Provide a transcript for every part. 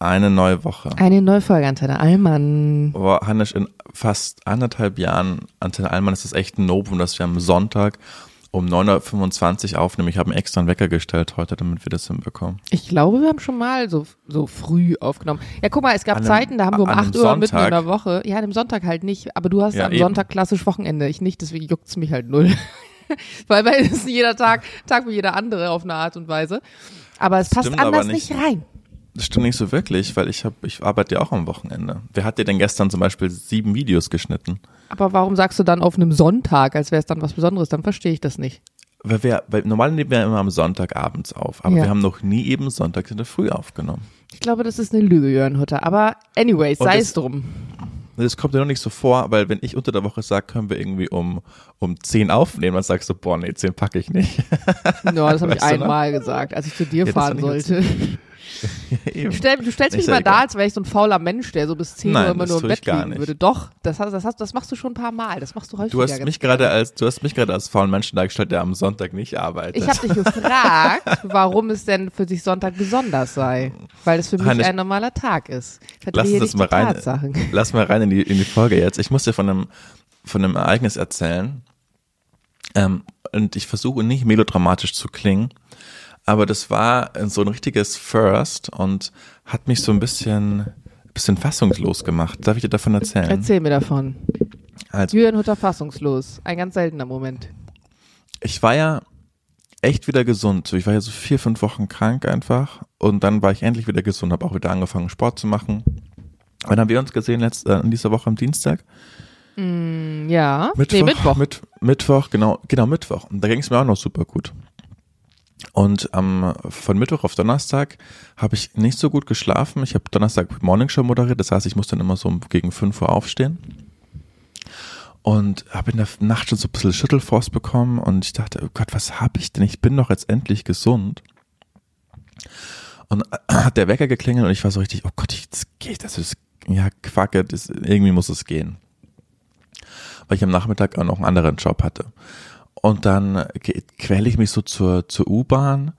Eine neue Woche. Eine neue Folge Antenne Allmann. Boah, Hannes, in fast anderthalb Jahren Antenne Allmann ist es echt ein Novum, dass wir am Sonntag um 9.25 Uhr aufnehmen. Ich habe einen extra Wecker gestellt heute, damit wir das hinbekommen. Ich glaube, wir haben schon mal so, so früh aufgenommen. Ja, guck mal, es gab einem- Zeiten, da haben wir um an einem 8 Uhr mitten in Sonntag. der Woche. Ja, an dem Sonntag halt nicht. Aber du hast Ja, am eben. Sonntag klassisch Wochenende. Ich nicht, deswegen juckt's mich halt null. Weil bei es ist jeder Tag, Tag wie jeder andere auf eine Art und Weise. Aber es passt Stimmt aber anders nicht. nicht. rein. Das stimmt nicht so wirklich, weil ich habe, ich arbeite ja auch am Wochenende. Wer hat dir denn gestern zum Beispiel sieben Videos geschnitten? Aber warum sagst du dann auf einem Sonntag, als wäre es dann was Besonderes? Dann verstehe ich das nicht. Weil wir, weil normal nehmen wir immer am Sonntagabends auf, aber Ja. wir haben noch nie eben Sonntag in der Früh aufgenommen. Ich glaube, das ist eine Lüge, Jörn Hutter. Aber anyways, Und sei es drum. Das kommt dir noch nicht so vor, weil wenn ich unter der Woche sage, können wir irgendwie um, um 10 aufnehmen, dann sagst du, boah, nee, 10 packe ich nicht. Ja, das habe ich Weißt du noch? einmal gesagt, als ich zu dir Ja, fahren hab sollte. Du, stell, du stellst mich immer da, als wäre ich so ein fauler Mensch, der so bis 10 Nein, Uhr immer nur im Bett gar liegen nicht. würde. Doch, das, hast, das, hast, das machst du schon ein paar Mal. Das machst du häufiger. Du hast mich gerade als, du hast mich gerade als faulen Menschen dargestellt, der am Sonntag nicht arbeitet. Ich habe dich gefragt, warum es denn für dich Sonntag besonders sei. Weil es für mich Hannes, ein normaler Tag ist. Lass uns das mal rein, Tatsachen. lass mal rein in die, in die Folge jetzt. Ich muss dir von einem, von einem Ereignis erzählen. Ähm, und ich versuche nicht melodramatisch zu klingen, aber das war so ein richtiges First und hat mich so ein bisschen, bisschen fassungslos gemacht. Darf ich dir davon erzählen? Erzähl mir davon. Also, Jürgen Hutter fassungslos. Ein ganz seltener Moment. ich war ja echt wieder gesund. Ich war ja so vier, fünf Wochen krank einfach und dann war ich endlich wieder gesund, habe auch wieder angefangen Sport zu machen. Und dann haben wir uns gesehen letzte, äh, in dieser Woche am Dienstag. Ja. Mittwoch, Nee, Mittwoch. Mit, Mittwoch, genau, genau Mittwoch. Und da ging es mir auch noch super gut. Und ähm, von Mittwoch auf Donnerstag habe ich nicht so gut geschlafen. Ich habe Donnerstag Morning Show moderiert, das heißt, ich muss dann immer so gegen 5 Uhr aufstehen. Und habe in der Nacht schon so ein bisschen Schüttelfrost bekommen und ich dachte, oh Gott, was habe ich denn? Ich bin doch jetzt endlich gesund. Und hat der Wecker geklingelt und ich war so richtig, oh Gott, das geht, das ist, ja, Quacke, das, irgendwie muss es gehen weil ich am Nachmittag auch noch einen anderen Job hatte. Und dann quäle ich mich so zur, zur U-Bahn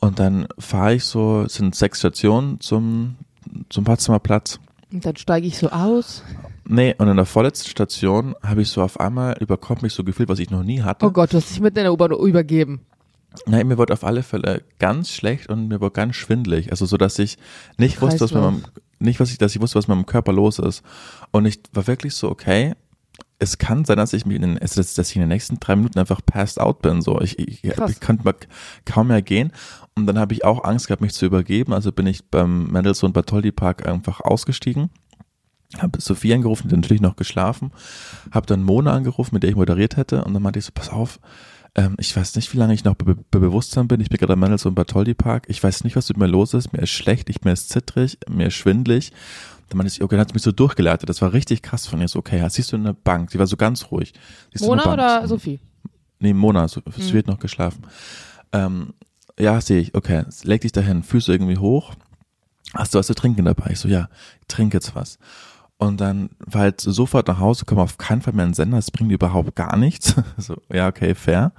und dann fahre ich so, es sind sechs Stationen zum, zum Potsdamer Platz. Und dann steige ich so aus. Nee, und in der vorletzten Station habe ich so auf einmal überkommt mich so gefühlt, was ich noch nie hatte. Oh Gott, du hast dich mitten in der U-Bahn übergeben. Nein, mir wurde auf alle Fälle ganz schlecht und mir wurde ganz schwindelig. Also so, dass ich nicht wusste, was mit meinem, nicht was ich, dass ich wusste, was mit meinem Körper los ist. Und ich war wirklich so, okay, es kann sein, dass ich mich in den, also dass, ich in den nächsten drei Minuten einfach passed out bin. So, ich, ich, ich konnte kaum mehr gehen. Und dann habe ich auch Angst gehabt, mich zu übergeben. Also bin ich beim Mendelssohn Bartholdy Park einfach ausgestiegen. Habe Sophie angerufen, die natürlich noch geschlafen. Habe dann Mona angerufen, mit der ich moderiert hätte. Und dann meinte ich so, pass auf, ähm, ich weiß nicht, wie lange ich noch bei, bei Bewusstsein bin. Ich bin gerade am Mendelssohn Bartholdy Park. Ich weiß nicht, was mit mir los ist. Mir ist schlecht, ich, mir ist zittrig, mir ist schwindlig. Dann meinte ich, okay, dann hat sie mich so durchgeleitet. Das war richtig krass von ihr. So, okay, siehst du eine Bank. Die war so ganz ruhig. Siehst Mona oder So, Sophie? Nee, Mona, so, sie wird noch geschlafen. Ähm, ja, sehe ich, okay, leg dich dahin, Füße irgendwie hoch. Hast du was zu trinken dabei? Ich so, ja, ich trinke jetzt was. Und dann war halt sofort nach Hause, komm auf keinen Fall mehr in den Sender, das bringt überhaupt gar nichts. so, ja, okay, fair.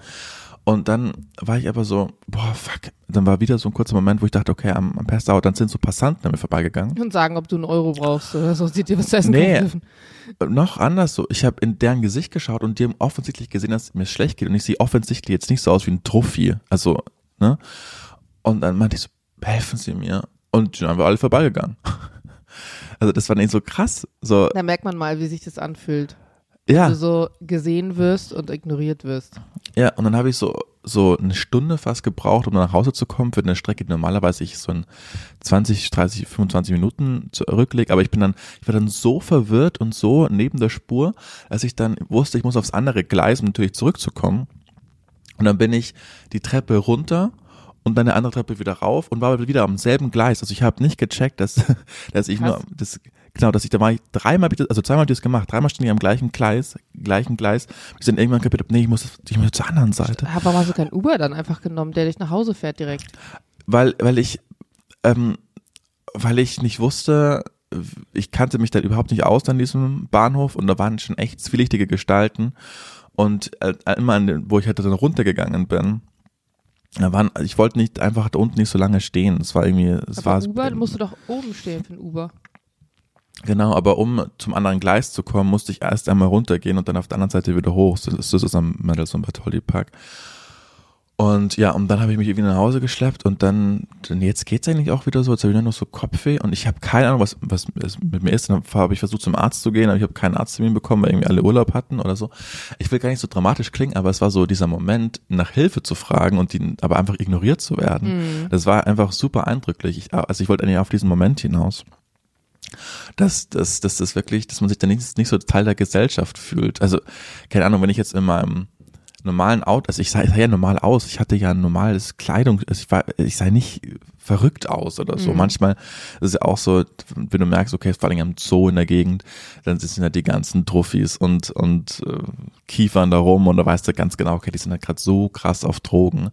Und dann war ich aber so, boah, fuck. Dann war wieder so ein kurzer Moment, wo ich dachte, okay, am, am Passau, dann sind so Passanten an mir vorbeigegangen. Und sagen, ob du einen Euro brauchst oder so. Sieht dir was essen Nee. dürfen. Noch anders so. Ich habe in deren Gesicht geschaut und die haben offensichtlich gesehen, dass es mir schlecht geht. Und ich sehe offensichtlich jetzt nicht so aus wie ein Trophy. Also, ne? Und dann meinte ich so, helfen Sie mir. Und dann haben wir alle vorbeigegangen. Also das war nicht so krass. So, Da merkt man mal, wie sich das anfühlt. Ja, Du so gesehen wirst und ignoriert wirst. ja. Und dann habe ich so so eine Stunde fast gebraucht, um nach Hause zu kommen für eine Strecke, die normalerweise ich so in 20, 30, 25 Minuten zurücklege. Aber ich bin dann, ich war dann so verwirrt und so neben der Spur, dass ich dann wusste, ich muss aufs andere Gleis, um natürlich zurückzukommen. Und dann bin ich die Treppe runter und dann eine andere Treppe wieder rauf und war wieder am selben Gleis. Also ich habe nicht gecheckt, dass, dass ich nur Krass. das genau, dass ich da war ich dreimal hab ich das- also zweimal hab ich das gemacht, dreimal stand ich am gleichen Gleis, gleichen Gleis. Ich dann irgendwann kapiert, nee, ich muss ich muss zur anderen Seite, Aber warum hast du kein Uber dann einfach genommen, der dich nach Hause fährt direkt? weil weil ich ähm, weil ich nicht wusste, ich kannte mich da überhaupt nicht aus an diesem Bahnhof und da waren schon echt zwielichtige Gestalten und äh, immer an den, wo ich halt dann runtergegangen bin, Da waren, ich wollte nicht einfach da unten nicht so lange stehen. Es war irgendwie, es Aber war Uber, musst du doch oben stehen für ein Uber. Genau, aber um zum anderen Gleis zu kommen, musste ich erst einmal runtergehen und dann auf der anderen Seite wieder hoch. Das ist, am Mendelssohn Bartholdy Park. Und ja, und dann habe ich mich irgendwie nach Hause geschleppt und dann, dann jetzt geht's eigentlich auch wieder so, jetzt habe ich nur noch so Kopfweh und ich habe keine Ahnung, was, was mit mir ist. Dann habe ich versucht zum Arzt zu gehen, aber ich habe keinen Arzttermin bekommen, weil irgendwie alle Urlaub hatten oder so. Ich will gar nicht so dramatisch klingen, aber es war so dieser Moment, nach Hilfe zu fragen und die aber einfach ignoriert zu werden. Das war einfach super eindrücklich. Ich, also ich wollte eigentlich auf diesen Moment hinaus dass, dass, dass das wirklich, dass man sich da nicht, nicht so Teil der Gesellschaft fühlt. Also, keine Ahnung, wenn ich jetzt in meinem normalen Auto, also ich sah, ich sah ja normal aus, ich hatte ja ein normales Kleidung, also ich war, ich sah nicht verrückt aus oder so. Mhm. Manchmal ist es ja auch so, wenn du merkst, okay, vor allem am Zoo in der Gegend, dann sind ja die ganzen Trophys und, und äh, Kiefern da rum und da weißt du ganz genau, okay, die sind halt gerade so krass auf Drogen.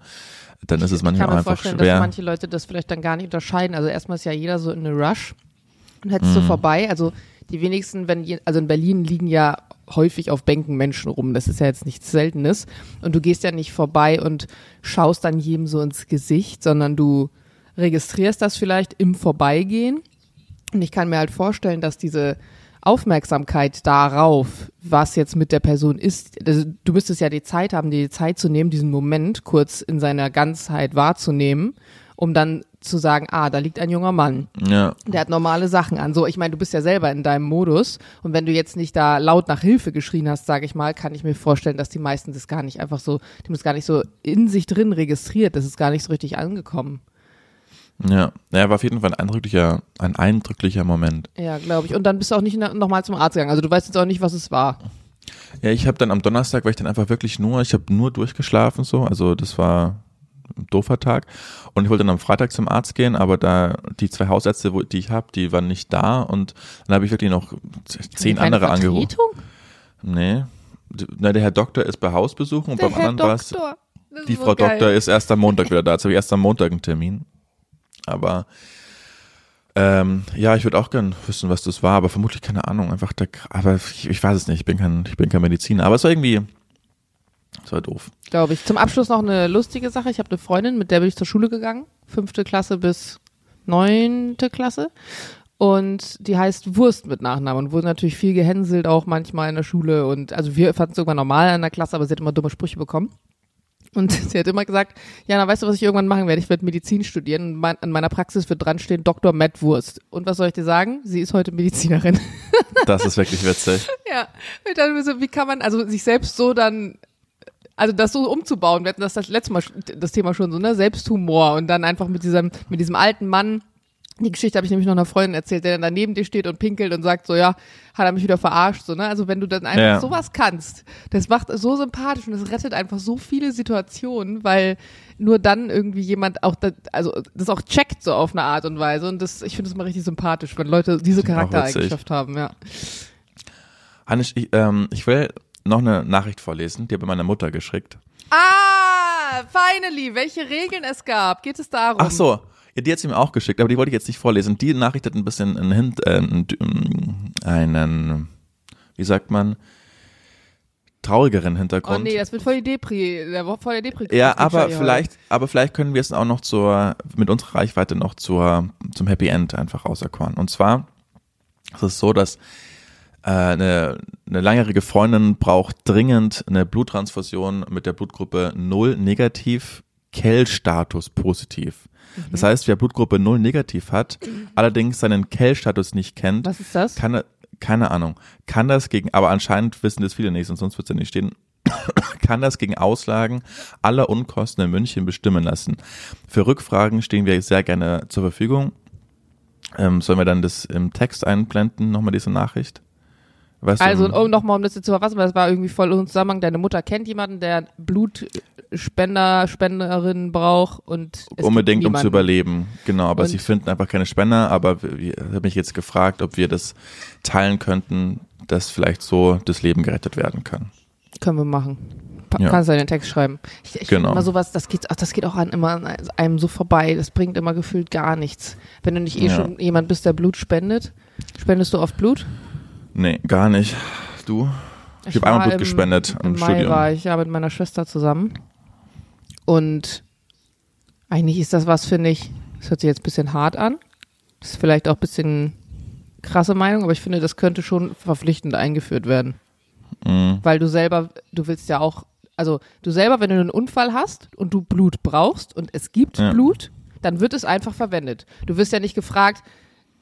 Dann ist es Ich manchmal kann auch mir einfach vorstellen, dass schwer. manche Leute das vielleicht dann gar nicht unterscheiden. Also erstmal ist ja jeder so in eine Rush und hättest Mhm. du vorbei. Also die wenigsten, wenn je, also in Berlin liegen ja häufig auf Bänken Menschen rum. Das ist ja jetzt nichts Seltenes. Und du gehst ja nicht vorbei und schaust dann jedem so ins Gesicht, sondern du registrierst das vielleicht im Vorbeigehen. Und ich kann mir halt vorstellen, dass diese Aufmerksamkeit darauf, was jetzt mit der Person ist, also du müsstest ja die Zeit haben, dir die Zeit zu nehmen, diesen Moment kurz in seiner Ganzheit wahrzunehmen, um dann zu sagen, ah, da liegt ein junger Mann. Ja, Der hat normale Sachen an. So, ich meine, du bist ja selber in deinem Modus und wenn du jetzt nicht da laut nach Hilfe geschrien hast, sage ich mal, kann ich mir vorstellen, dass die meisten das gar nicht einfach so, die haben das gar nicht so in sich drin registriert, das ist gar nicht so richtig angekommen. ja. Ja, war auf jeden Fall ein eindrücklicher, ein eindrücklicher Moment. Ja, glaube ich. Und dann bist du auch nicht nochmal zum Arzt gegangen. Also du weißt jetzt auch nicht, was es war. Ja, ich habe dann am Donnerstag, war ich dann einfach wirklich nur, ich habe nur durchgeschlafen so, also das war doofer Tag und ich wollte dann am Freitag zum Arzt gehen, aber da die zwei Hausärzte, die ich habe, die waren nicht da und dann habe ich wirklich noch zehn andere angerufen. Vertretung? Nee, na, der Herr Doktor ist bei Hausbesuchen und Der beim Herr anderen war es, die Frau geil. Doktor ist erst am Montag wieder da, jetzt habe ich erst am Montag einen Termin, aber ähm, ja, ich würde auch gern wissen, was das war, aber vermutlich keine Ahnung. Einfach der, aber ich, ich weiß es nicht. Ich bin kein, ich bin kein Mediziner. Aber es war irgendwie, es war doof. Glaube ich. Zum Abschluss noch eine lustige Sache. Ich habe eine Freundin, mit der bin ich zur Schule gegangen. Fünfte Klasse bis neunte Klasse. Und die heißt Wurst mit Nachnamen und wurde natürlich viel gehänselt, auch manchmal in der Schule. Und also wir fanden es irgendwann normal in der Klasse, aber sie hat immer dumme Sprüche bekommen. Und sie hat immer gesagt, Jana, weißt du, was ich irgendwann machen werde? Ich werde Medizin studieren und mein, an meiner Praxis wird dran stehen Dr. Matt Wurst. Und was soll ich dir sagen? Sie ist heute Medizinerin. Das ist wirklich witzig. Ja, und dann so, wie kann man also sich selbst so dann, also das so umzubauen, wir hatten das das letzte Mal das Thema schon so, ne, Selbsthumor und dann einfach mit diesem, mit diesem alten Mann, die Geschichte habe ich nämlich noch einer Freundin erzählt, der dann daneben dir steht und pinkelt und sagt so, ja, hat er mich wieder verarscht, so, ne, also wenn du dann einfach Ja. sowas kannst, das macht so sympathisch und das rettet einfach so viele Situationen, weil nur dann irgendwie jemand auch, das, also das auch checkt so auf eine Art und Weise und das, ich finde das immer richtig sympathisch, wenn Leute diese. Charaktereigenschaft haben, ja. Hannes, ich, ähm, ich will noch eine Nachricht vorlesen, die habe meine Mutter geschickt. Ah, finally, welche Regeln es gab. Geht es darum? Ach so, ja, die hat sie mir auch geschickt, aber die wollte ich jetzt nicht vorlesen. Die Nachricht hat ein bisschen einen, Hint, äh, einen, wie sagt man, traurigeren Oh Hintergrund. nee, das wird voll die Depri, der war voll der Depri. Ja, aber heute. vielleicht, aber vielleicht können wir es auch noch zur, mit unserer Reichweite noch zur, zum Happy End einfach auserkoren. Und zwar ist es so, dass eine, eine langjährige Freundin braucht dringend eine Bluttransfusion mit der Blutgruppe 0 negativ, Kell-Status positiv. Das heißt, wer Blutgruppe 0 negativ hat, allerdings seinen Kell-Status nicht kennt, Was ist das? kann keine Ahnung, kann das gegen, aber anscheinend wissen das viele nicht, sonst wird es ja nicht stehen, kann das gegen Auslagen aller Unkosten in München bestimmen lassen. Für Rückfragen stehen wir sehr gerne zur Verfügung. Ähm, sollen wir dann das im Text einblenden, nochmal diese Nachricht? Weißt Also, du, oh, nochmal, um das jetzt zu verfassen, weil das war irgendwie voll im Zusammenhang. Deine Mutter kennt jemanden, der Blutspender, Spenderin braucht und unbedingt um zu überleben. Genau, aber Und- sie finden einfach keine Spender, aber wir- ich habe mich jetzt gefragt, ob wir das teilen könnten, dass vielleicht so das Leben gerettet werden kann. Können wir machen. Pa Ja. Kannst du in den Text schreiben. Ich, ich Genau. immer sowas, das geht, ach, das geht auch an immer an einem so vorbei. Das bringt immer gefühlt gar nichts. Wenn du nicht eh Ja. schon jemand bist, der Blut spendet. Spendest du oft Blut? Nee, gar nicht. Du? Ich habe einmal Blut im- gespendet Im im Mai Studium. war ich ja mit meiner Schwester zusammen. Und Eigentlich ist das was, finde ich, das hört sich jetzt ein bisschen hart an. Das ist vielleicht auch ein bisschen krasse Meinung, aber ich finde, das könnte schon verpflichtend eingeführt werden. Mhm. Weil du selber, du willst ja auch, also du selber, wenn du einen Unfall hast und du Blut brauchst und es gibt Ja. Blut, dann wird es einfach verwendet. Du wirst ja nicht gefragt,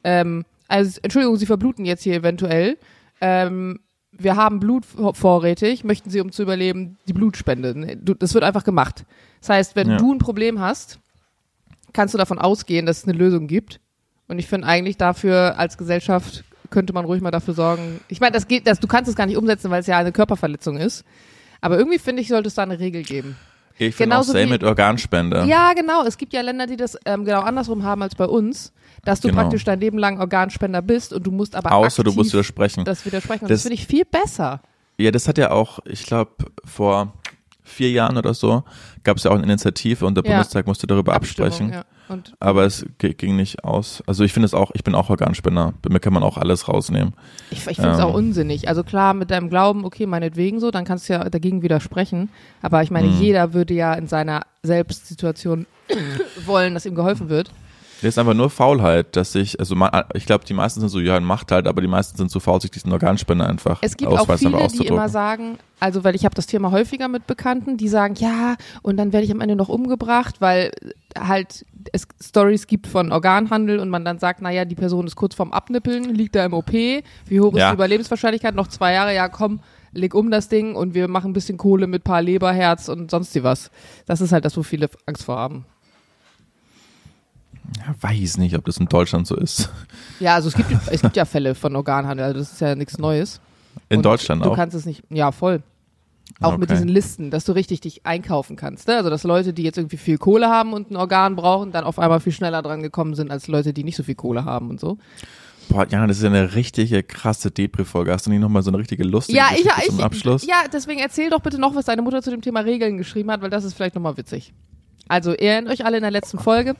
ähm, also Entschuldigung, Sie verbluten jetzt hier eventuell. Ähm, wir haben Blut vor- vorrätig, möchten Sie, um zu überleben, die Blutspende. Das wird einfach gemacht. Das heißt, wenn Ja. du ein Problem hast, kannst du davon ausgehen, dass es eine Lösung gibt. Und ich finde eigentlich dafür als Gesellschaft könnte man ruhig mal dafür sorgen. Ich meine, das geht, das, du kannst es gar nicht umsetzen, weil es ja eine Körperverletzung ist. Aber irgendwie finde ich, sollte es da eine Regel geben. Ich finde auch wie- mit Organspende. Ja, genau. Es gibt ja Länder, die das ähm, genau andersrum haben als bei uns, dass du Genau. praktisch dein Leben lang Organspender bist und du musst aber Außer du musst widersprechen. das widersprechen. Und das, Das- finde ich viel besser. Ja, das hat ja auch, ich glaube, vor vier Jahren oder so gab es ja auch eine Initiative und der Ja. Bundestag musste darüber Abstimmung, absprechen. Ja. Aber es ging nicht aus. Also ich finde es auch, ich bin auch Organspender. Bei mir kann man auch alles rausnehmen. ich, ich finde es Ähm. auch unsinnig. Also klar, mit deinem Glauben, okay, meinetwegen so, dann kannst du ja dagegen widersprechen. Aber ich meine, Mhm. jeder würde ja in seiner Selbstsituation wollen, dass ihm geholfen wird. Das ist einfach nur Faulheit, dass ich, also ma- ich glaube, die meisten sind so, ja, macht halt, aber die meisten sind zu faul, sich diesen Organspender einfach Es gibt auch viele, die immer sagen, also weil ich habe das Thema häufiger mit Bekannten, die sagen, ja, und dann werde ich am Ende noch umgebracht, weil halt es Stories gibt von Organhandel und man dann sagt, naja, die Person ist kurz vorm Abnippeln, liegt da im OP, wie hoch ist Ja. die Überlebenswahrscheinlichkeit? Noch zwei Jahre, ja komm, leg um das Ding und wir machen ein bisschen Kohle mit paar Leber, Herz und sonst die was. Das ist halt das, wo viele Angst vor haben. Ja, weiß nicht, ob das in Deutschland so ist. Ja, also es gibt, es gibt ja Fälle von Organhandel, also das ist ja nichts Neues. In Und Deutschland du auch. kannst es nicht, ja voll. Auch mit Okay. diesen Listen, dass du richtig dich einkaufen kannst. Ne? Also dass Leute, die jetzt irgendwie viel Kohle haben und ein Organ brauchen, dann auf einmal viel schneller dran gekommen sind als Leute, die nicht so viel Kohle haben und so. Boah, Jana, das ist ja eine richtige krasse Depri-Folge. Hast du nicht nochmal so eine richtige lustige Ja, ich, Geschichte zum ich, Abschluss? ja, deswegen erzähl doch bitte noch, was deine Mutter zu dem Thema Regeln geschrieben hat, weil das ist vielleicht nochmal witzig. Also, erinnert euch alle in der letzten Folge,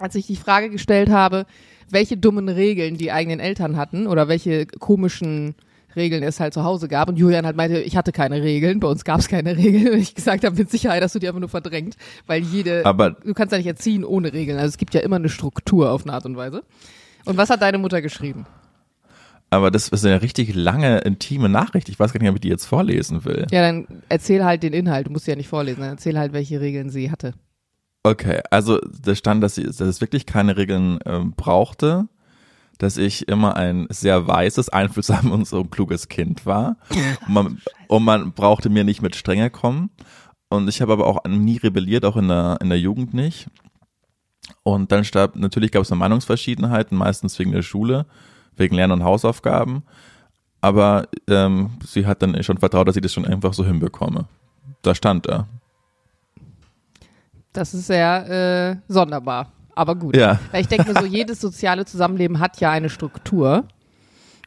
als ich die Frage gestellt habe, welche dummen Regeln die eigenen Eltern hatten oder welche komischen Regeln es halt zu Hause gab. Und Julian halt meinte, ich hatte keine Regeln, bei uns gab es keine Regeln. Und ich gesagt habe, mit Sicherheit hast du die einfach nur verdrängt, weil jede, Aber du kannst ja nicht erziehen ohne Regeln. Also es gibt ja immer eine Struktur auf eine Art und Weise. Und was hat deine Mutter geschrieben? Aber das ist eine richtig lange, intime Nachricht. Ich weiß gar nicht, ob ich die jetzt vorlesen will. Ja, dann erzähl halt den Inhalt. Du musst sie ja nicht vorlesen. Dann erzähl halt, welche Regeln sie hatte. Okay, also da stand, dass, sie, dass es wirklich keine Regeln ähm, brauchte, dass ich immer ein sehr weises, einfühlsames und so kluges Kind war. Und man, und man brauchte mir nicht mit Strenge kommen. Und ich habe aber auch nie rebelliert, auch in der, in der Jugend nicht. Und dann starb, natürlich gab es eine Meinungsverschiedenheiten, meistens wegen der Schule, wegen Lern- und Hausaufgaben. Aber ähm, sie hat dann schon vertraut, dass ich das schon einfach so hinbekomme. Da stand er. Das ist sehr äh, sonderbar. Aber gut. Ja. Weil ich denke mir so, jedes soziale Zusammenleben hat ja eine Struktur.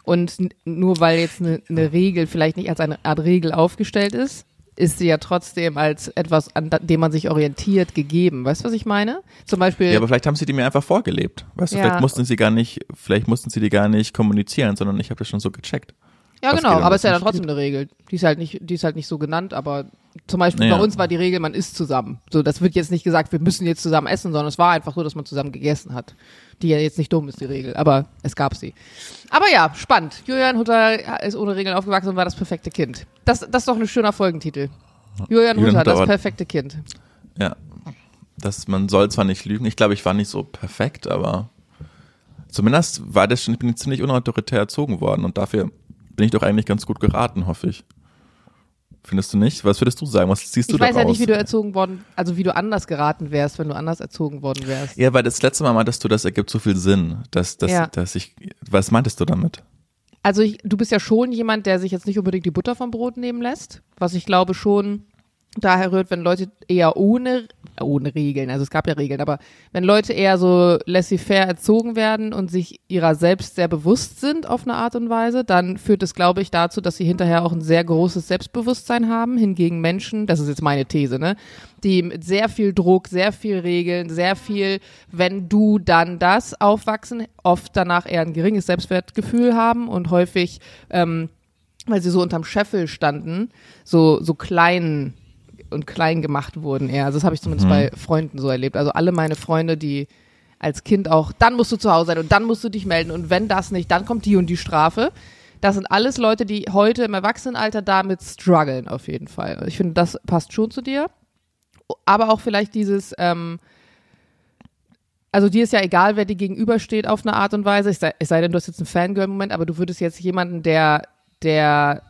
Und nur weil jetzt eine, eine Regel vielleicht nicht als eine Art Regel aufgestellt ist, ist sie ja trotzdem als etwas, an dem man sich orientiert, gegeben. Weißt du, was ich meine? Zum Beispiel. Ja, aber vielleicht haben sie die mir einfach vorgelebt. Weißt du, Ja. vielleicht mussten sie gar nicht, vielleicht mussten sie die gar nicht kommunizieren, sondern ich habe das schon so gecheckt. Ja, Was genau, aber was ist ja dann trotzdem eine Regel. Die ist halt nicht, die ist halt nicht so genannt, aber zum Beispiel Ja. bei uns war die Regel, man isst zusammen. So, das wird jetzt nicht gesagt, wir müssen jetzt zusammen essen, sondern es war einfach so, dass man zusammen gegessen hat. Die ja jetzt nicht dumm ist, die Regel, aber es gab sie. Aber ja, spannend. Julian Hutter ist ohne Regeln aufgewachsen und war das perfekte Kind. Das, das ist doch ein schöner Folgentitel. Julian, Julian Hutter, Hutter das perfekte Kind. Ja. Das, man soll zwar nicht lügen, ich glaube, ich war nicht so perfekt, aber zumindest war das schon, ich bin ziemlich unautoritär erzogen worden und dafür bin ich doch eigentlich ganz gut geraten, hoffe ich. Findest du nicht? Was würdest du sagen? Was siehst du Ich weiß ja daraus? nicht, wie du erzogen worden, also wie du anders geraten wärst, wenn du anders erzogen worden wärst. ja, weil das letzte Mal meintest du, das ergibt so viel Sinn, dass, dass, Ja. dass ich, was meintest du damit? Also ich, du bist ja schon jemand, der sich jetzt nicht unbedingt die Butter vom Brot nehmen lässt, was ich glaube schon daher rührt, wenn Leute eher ohne ohne Regeln, also es gab ja Regeln, aber wenn Leute eher so laissez-faire erzogen werden und sich ihrer selbst sehr bewusst sind auf eine Art und Weise, dann führt es, glaube ich, dazu, dass sie hinterher auch ein sehr großes Selbstbewusstsein haben. Hingegen Menschen, das ist jetzt meine These, ne, die mit sehr viel Druck, sehr viel Regeln, sehr viel, wenn du dann das aufwachsen, oft danach eher ein geringes Selbstwertgefühl haben und häufig, ähm, weil sie so unterm Scheffel standen, so, so klein und klein gemacht wurden eher. Also das habe ich zumindest Mhm. bei Freunden so erlebt. Also alle meine Freunde, die als Kind auch, dann musst du zu Hause sein und dann musst du dich melden und wenn das nicht, dann kommt die und die Strafe. Das sind alles Leute, die heute im Erwachsenenalter damit strugglen auf jeden Fall. Ich finde, das passt schon zu dir. Aber auch vielleicht dieses, ähm, also dir ist ja egal, wer dir gegenübersteht auf eine Art und Weise. Es sei, es sei denn, du hast jetzt einen Fangirl-Moment, aber du würdest jetzt jemanden, der, der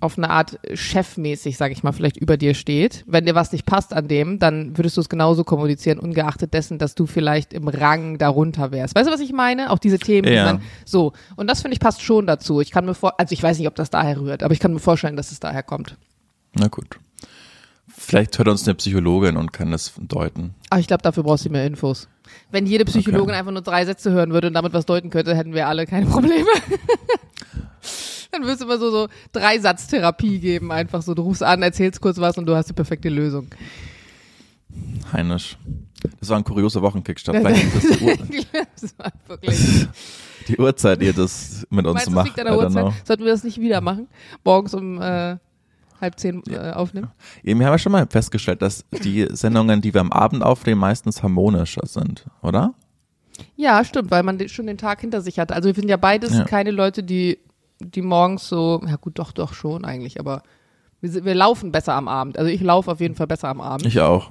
auf eine Art chefmäßig, sag ich mal, vielleicht über dir steht. Wenn dir was nicht passt an dem, dann würdest du es genauso kommunizieren, ungeachtet dessen, dass du vielleicht im Rang darunter wärst. Weißt du, was ich meine? Auch diese Themen, die Ja. man, so. Und das finde ich passt schon dazu. Ich kann mir vor, also ich weiß nicht, ob das daher rührt, aber ich kann mir vorstellen, dass es daher kommt. Na gut. Vielleicht hört uns eine Psychologin und kann das deuten. Aber ich glaube, dafür brauchst du mehr Infos. Wenn jede Psychologin einfach nur drei Sätze hören würde und damit was deuten könnte, hätten wir alle keine Probleme. Dann würdest du immer so, so drei Satztherapie geben, einfach so. Du rufst an, erzählst kurz was und du hast die perfekte Lösung. Heinisch. Das war ein kurioser Wochenkickstart. Das das war wirklich. die Uhrzeit, die ihr das mit uns Meinst es macht. liegt an der know. Uhrzeit? Sollten wir das nicht wieder machen? Morgens um äh, halb zehn äh, aufnehmen? Ja, Wir haben ja schon mal festgestellt, dass die Sendungen, die wir am Abend aufnehmen, meistens harmonischer sind, oder? Ja, stimmt, weil man schon den Tag hinter sich hat. Also wir sind ja beides Ja. keine Leute, die, die morgens so, ja gut, doch, doch schon eigentlich, aber wir, wir laufen besser am Abend. Also ich laufe auf jeden Fall besser am Abend. Ich auch.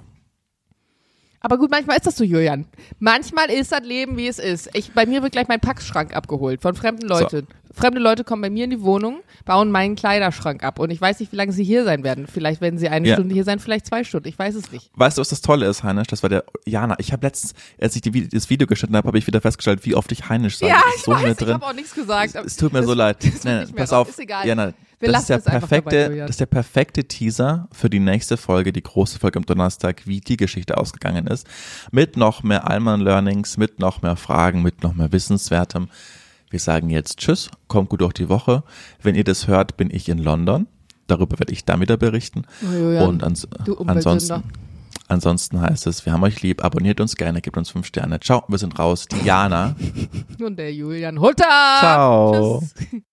Aber gut, manchmal ist das so, Julian. Manchmal ist das Leben, wie es ist. Ich, bei mir wird gleich mein Packschrank abgeholt von fremden Leuten. Fremde Leute kommen bei mir in die Wohnung, bauen meinen Kleiderschrank ab. Und ich weiß nicht, wie lange sie hier sein werden. Vielleicht werden sie eine Ja. Stunde hier sein, vielleicht zwei Stunden. Ich weiß es nicht. Weißt du, was das Tolle ist, Heinisch? Das war der Jana. Ich habe letztens, als ich die, das Video geschnitten habe, habe ich wieder festgestellt, wie oft ich Heinisch sage. ja, Das ich so weiß, ich habe auch nichts gesagt. aber Es tut mir das- so leid. das wird Nein, mehr pass auf. Ist egal. Jana, Wir das ist lassen der es dabei, perfekte, Julian. das ist der perfekte Teaser für die nächste Folge, die große Folge am Donnerstag, wie die Geschichte ausgegangen ist. Mit noch mehr Alman Learnings, mit noch mehr Fragen, mit noch mehr Wissenswertem. Wir sagen jetzt Tschüss, kommt gut durch die Woche. Wenn ihr das hört, bin ich in London. Darüber werde ich dann wieder berichten. Oh, Julian, Und ans ansonsten, ansonsten heißt es, wir haben euch lieb, abonniert uns gerne, gebt uns fünf Sterne. Ciao, wir sind raus. Diana. Und der Julian Hutter. Ciao. Tschüss.